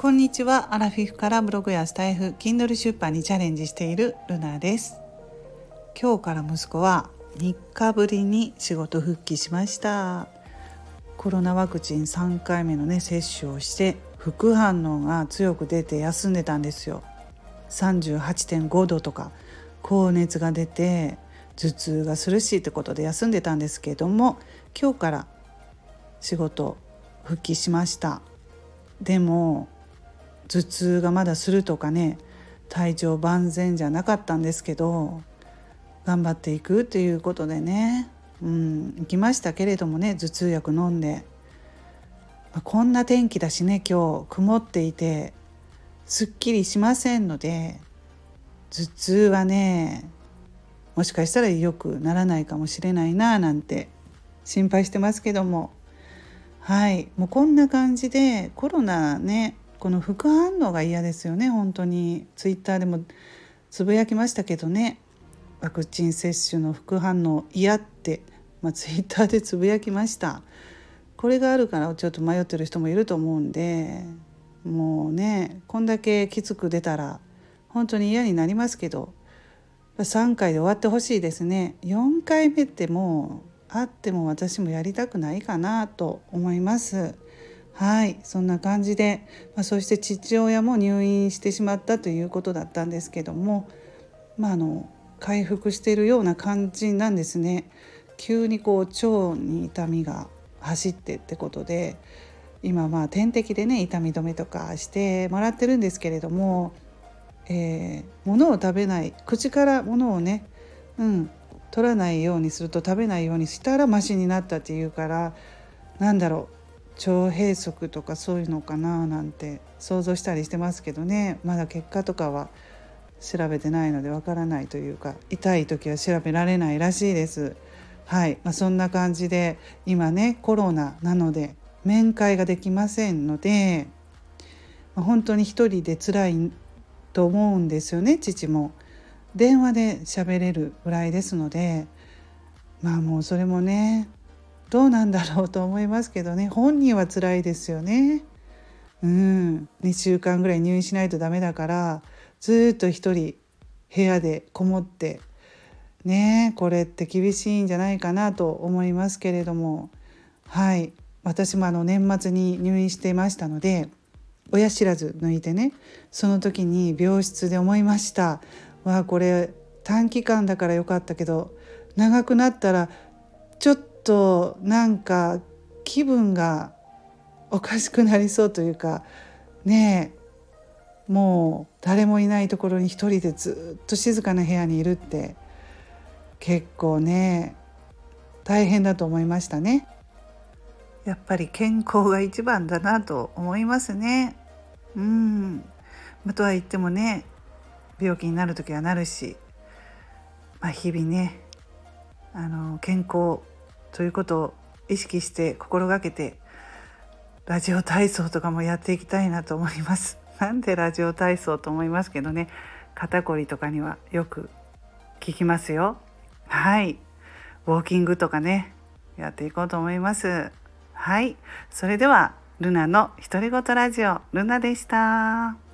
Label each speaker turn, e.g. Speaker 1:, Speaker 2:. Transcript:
Speaker 1: こんにちは。アラフィフからブログやスタイフ Kindle 出版にチャレンジしているルナです。今日から息子は3日ぶりに仕事復帰しました。コロナワクチン3回目のね接種をして副反応が強く出て休んでたんですよ。38.5度とか高熱が出て頭痛がするしってことで休んでたんですけども今日から仕事復帰しました。でも頭痛がまだするとかね体調万全じゃなかったんですけど頑張っていくということでねうん行きましたけれどもね頭痛薬飲んで、まあ、こんな天気だしね今日曇っていてすっきりしませんので頭痛はねもしかしたら良くならないかもしれないななんて心配してますけども。はいもうこんな感じでコロナねこの副反応が嫌ですよね本当に。ツイッターでもつぶやきましたけどね。ワクチン接種の副反応嫌って、まあ、ツイッターでつぶやきました。これがあるからちょっと迷ってる人もいると思うんでもうねこんだけきつく出たら本当に嫌になりますけど3回で終わってほしいですね。4回目ってもうあっても私もやりたくないかなと思います。はいそんな感じで、まあ、そして父親も入院してしまったということだったんですけどもまああの回復しているような感じなんですね。急にこう腸に痛みが走ってってことで今まあ点滴でね痛み止めとかしてもらってるんですけれども、えー、物を食べない口から物をね、うん、取らないようにすると食べないようにしたらマシになったっていうからなんだろう腸閉塞とかそういうのかななんて想像したりしてますけどねまだ結果とかは調べてないのでわからないというか痛い時は調べられないらしいです。はい、まあ、そんな感じで今ねコロナなので面会ができませんので、まあ、本当に一人で辛いと思うんですよね父も。電話で喋れるぐらいですのでまあもうそれもねどうなんだろうと思いますけどね。本人は辛いですよね。うん、2週間ぐらい入院しないとダメだからずっと一人部屋でこもってねこれって厳しいんじゃないかなと思いますけれども。はい。私もあの年末に入院していましたので親知らず抜いてねその時に病室で思いました。わあこれ短期間だからよかったけど長くなったらちょっとなんか気分がおかしくなりそうというかねえもう誰もいないところに一人でずっと静かな部屋にいるって結構ね大変だと思いましたね。やっぱり健康が一番だなと思いますね。うん。とは言ってもね病気になる時はなるし、まあ、日々ねあの健康ということを意識して心がけてラジオ体操とかもやっていきたいなと思います。なんでラジオ体操と思いますけどね。肩こりとかにはよく効きますよ。はい。ウォーキングとかね。やっていこうと思います。はい。それではルナの独り言ラジオルナでした。